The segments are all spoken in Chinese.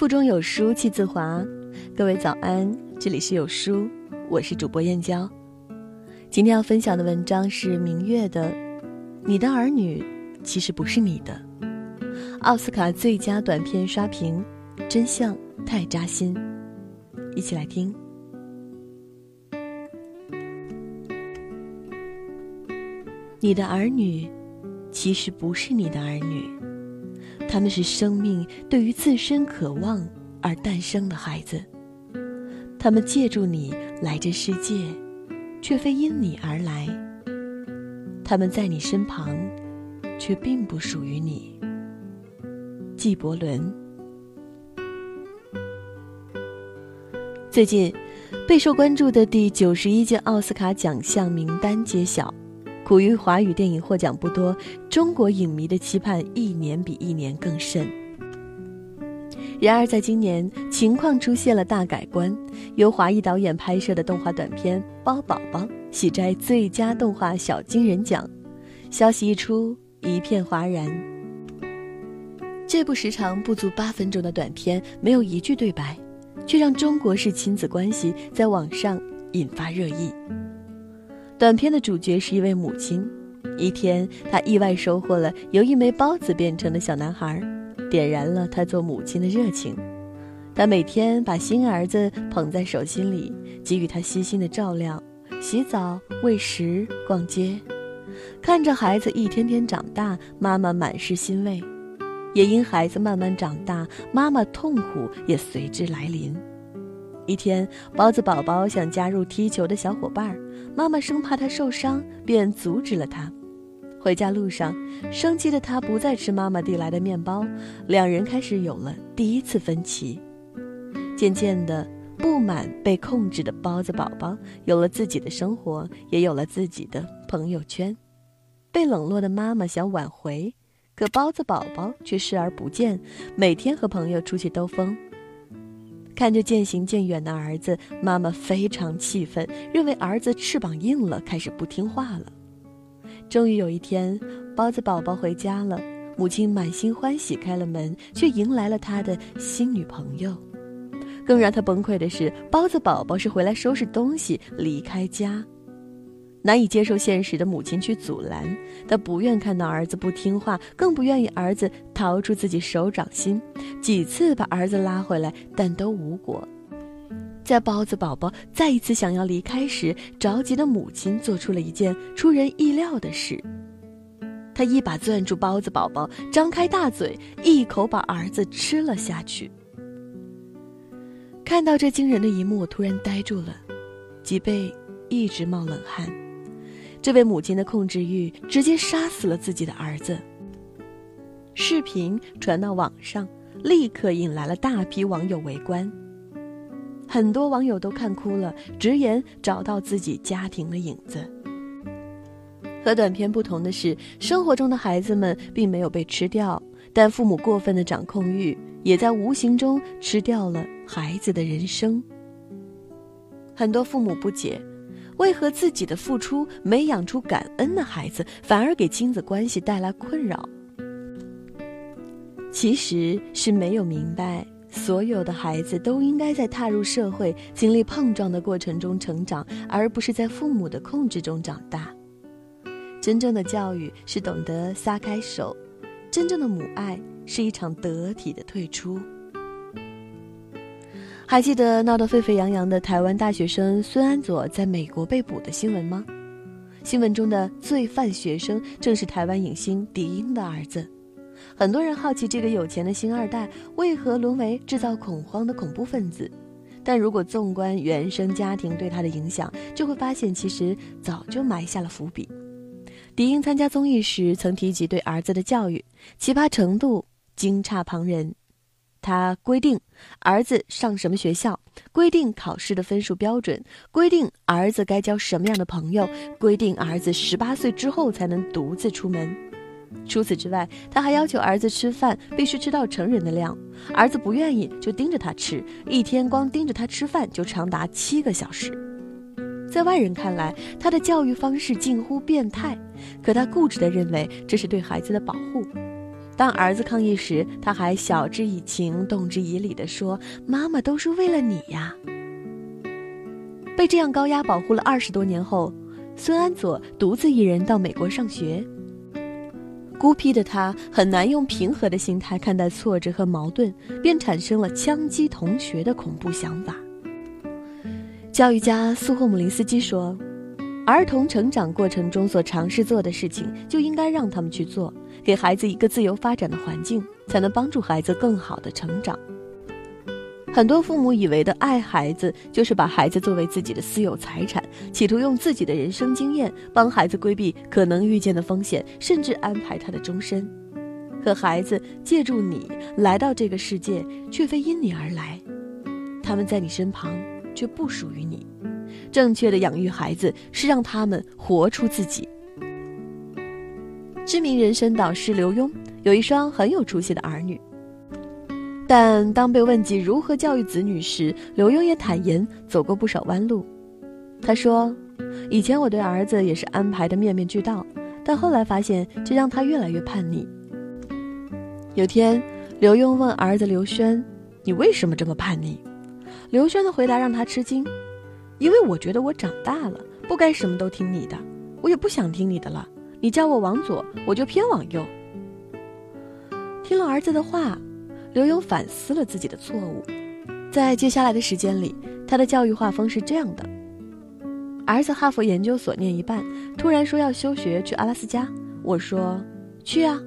腹中有书气自华，各位早安，这里是有书，我是主播燕娇。今天要分享的文章是明月的《你的儿女其实不是你的》，奥斯卡最佳短片刷屏，真相太扎心，一起来听。你的儿女其实不是你的儿女。他们是生命对于自身渴望而诞生的孩子，他们借助你来这世界，却非因你而来。他们在你身旁，却并不属于你。纪伯伦。最近，备受关注的第九十一届奥斯卡奖项名单揭晓。苦于华语电影获奖不多，中国影迷的期盼一年比一年更甚。然而，在今年，情况出现了大改观。由华裔导演拍摄的动画短片《包宝宝》喜摘最佳动画小金人奖，消息一出，一片哗然。这部时长不足八分钟的短片，没有一句对白，却让中国式亲子关系在网上引发热议。短片的主角是一位母亲。一天，她意外收获了由一枚包子变成的小男孩，点燃了她做母亲的热情。她每天把新儿子捧在手心里，给予他悉心的照料，洗澡、喂食、逛街。看着孩子一天天长大，妈妈满是欣慰。也因孩子慢慢长大，妈妈痛苦也随之来临。一天，包子宝宝想加入踢球的小伙伴，妈妈生怕他受伤，便阻止了他。回家路上，生气的他不再吃妈妈递来的面包，两人开始有了第一次分歧。渐渐的，不满被控制的包子宝宝有了自己的生活，也有了自己的朋友圈。被冷落的妈妈想挽回，可包子宝宝却视而不见，每天和朋友出去兜风。看着渐行渐远的儿子，妈妈非常气愤，认为儿子翅膀硬了，开始不听话了。终于有一天，包子宝宝回家了，母亲满心欢喜开了门，却迎来了他的新女朋友。更让他崩溃的是，包子宝宝是回来收拾东西离开家。难以接受现实的母亲去阻拦，她不愿看到儿子不听话，更不愿意儿子逃出自己手掌心。几次把儿子拉回来，但都无果。在包子宝宝再一次想要离开时，着急的母亲做出了一件出人意料的事。她一把攥住包子宝宝，张开大嘴，一口把儿子吃了下去。看到这惊人的一幕，我突然呆住了，脊背一直冒冷汗。这位母亲的控制欲直接杀死了自己的儿子。视频传到网上，立刻引来了大批网友围观。很多网友都看哭了，直言找到自己家庭的影子。和短片不同的是，生活中的孩子们并没有被吃掉，但父母过分的掌控欲也在无形中吃掉了孩子的人生。很多父母不解。为何自己的付出没养出感恩的孩子，反而给亲子关系带来困扰？其实是没有明白，所有的孩子都应该在踏入社会、经历碰撞的过程中成长，而不是在父母的控制中长大。真正的教育是懂得撒开手，真正的母爱是一场得体的退出。还记得闹得沸沸扬扬的台湾大学生孙安佐在美国被捕的新闻吗？新闻中的罪犯学生正是台湾影星狄英的儿子。很多人好奇这个有钱的星二代为何沦为制造恐慌的恐怖分子，但如果纵观原生家庭对他的影响，就会发现其实早就埋下了伏笔。狄英参加综艺时曾提及对儿子的教育奇葩程度惊诧旁人。他规定儿子上什么学校，规定考试的分数标准，规定儿子该交什么样的朋友，规定儿子十八岁之后才能独自出门。除此之外，他还要求儿子吃饭必须吃到成人的量，儿子不愿意就盯着他吃，一天光盯着他吃饭就长达七个小时。在外人看来，他的教育方式近乎变态，可他固执地认为这是对孩子的保护。当儿子抗议时，他还晓之以情、动之以理地说：“妈妈都是为了你呀。”被这样高压保护了二十多年后，孙安佐独自一人到美国上学。孤僻的他很难用平和的心态看待挫折和矛盾，便产生了枪击同学的恐怖想法。教育家苏霍姆林斯基说：“儿童成长过程中所尝试做的事情，就应该让他们去做，给孩子一个自由发展的环境，才能帮助孩子更好的成长。”很多父母以为的爱孩子，就是把孩子作为自己的私有财产，企图用自己的人生经验帮孩子规避可能遇见的风险，甚至安排他的终身。可孩子借助你来到这个世界，却非因你而来，他们在你身旁，却不属于你。正确的养育孩子，是让他们活出自己。知名人生导师刘墉有一双很有出息的儿女。但当被问及如何教育子女时，刘墉也坦言走过不少弯路。他说：“以前我对儿子也是安排的面面俱到，但后来发现这让他越来越叛逆。”有天，刘墉问儿子刘轩：“你为什么这么叛逆？”刘轩的回答让他吃惊：“因为我觉得我长大了，不该什么都听你的，我也不想听你的了。你叫我往左，我就偏往右。”听了儿子的话。刘勇反思了自己的错误，在接下来的时间里，他的教育画风是这样的：儿子哈佛研究所念一半，突然说要休学去阿拉斯加，我说去啊。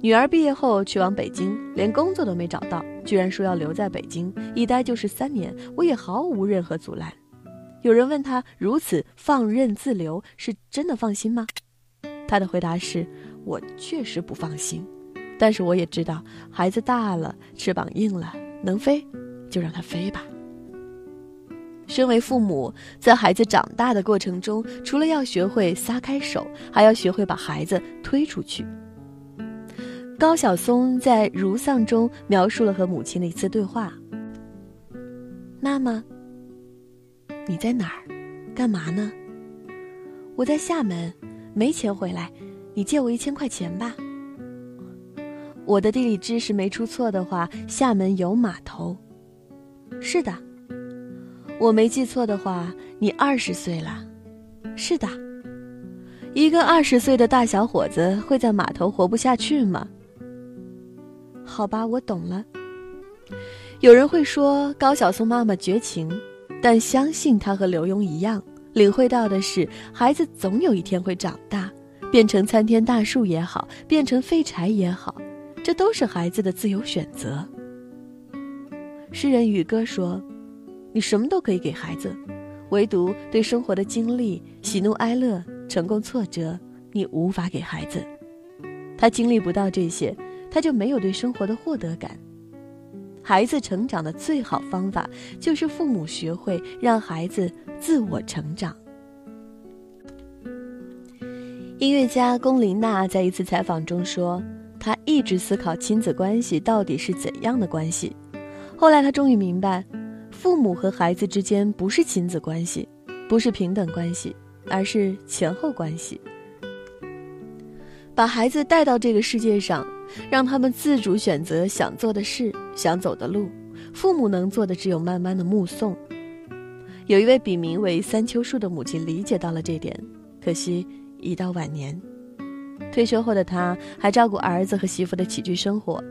女儿毕业后去往北京，连工作都没找到，居然说要留在北京，一待就是三年，我也毫无任何阻拦。有人问他如此放任自流是真的放心吗？他的回答是：我确实不放心。但是我也知道，孩子大了，翅膀硬了，能飞，就让他飞吧。身为父母，在孩子长大的过程中，除了要学会撒开手，还要学会把孩子推出去。高晓松在《如丧》中描述了和母亲的一次对话：“妈妈，你在哪儿？干嘛呢？我在厦门，没钱回来，你借我一千块钱吧。”我的地理知识没出错的话，厦门有码头。是的，我没记错的话，你二十岁了。是的，一个二十岁的大小伙子会在码头活不下去吗？好吧，我懂了。有人会说高晓松妈妈绝情，但相信他和刘墉一样，领会到的是孩子总有一天会长大，变成参天大树也好，变成废柴也好。这都是孩子的自由选择。诗人宇哥说：“你什么都可以给孩子，唯独对生活的经历、喜怒哀乐、成功挫折，你无法给孩子。他经历不到这些，他就没有对生活的获得感。孩子成长的最好方法，就是父母学会让孩子自我成长。”音乐家龚琳娜在一次采访中说。他一直思考亲子关系到底是怎样的关系，后来他终于明白，父母和孩子之间不是亲子关系，不是平等关系，而是前后关系。把孩子带到这个世界上，让他们自主选择想做的事、想走的路，父母能做的只有慢慢的目送。有一位笔名为三秋树的母亲理解到了这点，可惜已到晚年。退休后的他，还照顾儿子和媳妇的起居生活，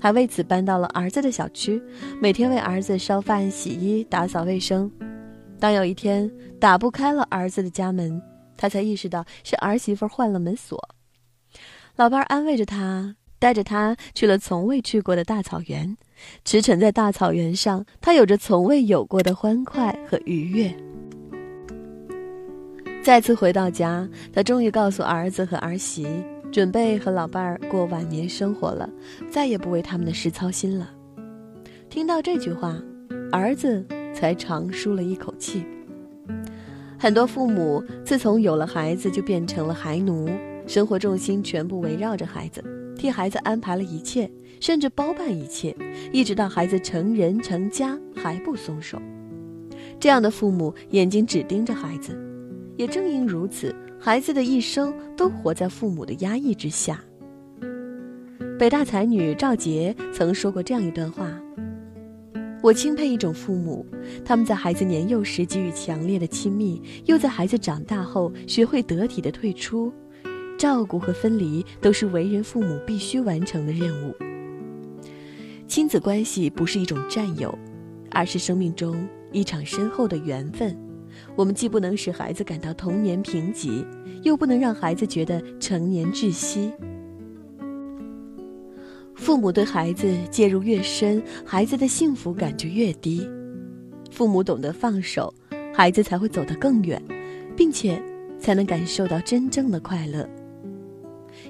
还为此搬到了儿子的小区，每天为儿子烧饭、洗衣、打扫卫生。当有一天打不开了儿子的家门，他才意识到是儿媳妇换了门锁。老伴儿安慰着他，带着他去了从未去过的大草原，驰骋在大草原上，他有着从未有过的欢快和愉悦。再次回到家，他终于告诉儿子和儿媳，准备和老伴儿过晚年生活了，再也不为他们的事操心了。听到这句话，儿子才长舒了一口气。很多父母自从有了孩子，就变成了孩奴，生活重心全部围绕着孩子，替孩子安排了一切，甚至包办一切，一直到孩子成人成家还不松手。这样的父母眼睛只盯着孩子。也正因如此，孩子的一生都活在父母的压抑之下。北大才女赵杰曾说过这样一段话：“我钦佩一种父母，他们在孩子年幼时给予强烈的亲密，又在孩子长大后学会得体的退出。照顾和分离都是为人父母必须完成的任务。亲子关系不是一种占有，而是生命中一场深厚的缘分。我们既不能使孩子感到童年贫瘠，又不能让孩子觉得成年窒息。”父母对孩子介入越深，孩子的幸福感就越低。父母懂得放手，孩子才会走得更远，并且才能感受到真正的快乐。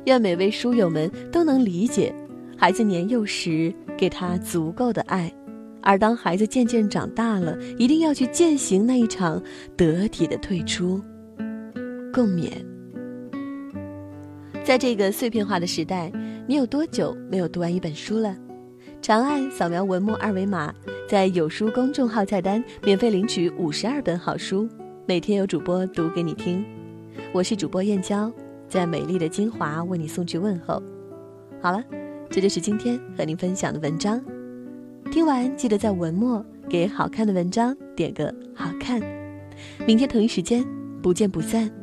愿每位书友们都能理解，孩子年幼时给他足够的爱，而当孩子渐渐长大了，一定要去践行那一场得体的退出。共勉。在这个碎片化的时代。你有多久没有读完一本书了？长按扫描文末二维码，在有书公众号菜单免费领取五十二本好书，每天有主播读给你听。我是主播燕娇，在美丽的金华为你送去问候。好了，这就是今天和您分享的文章。听完记得在文末给好看的文章点个好看。明天同一时间不见不散。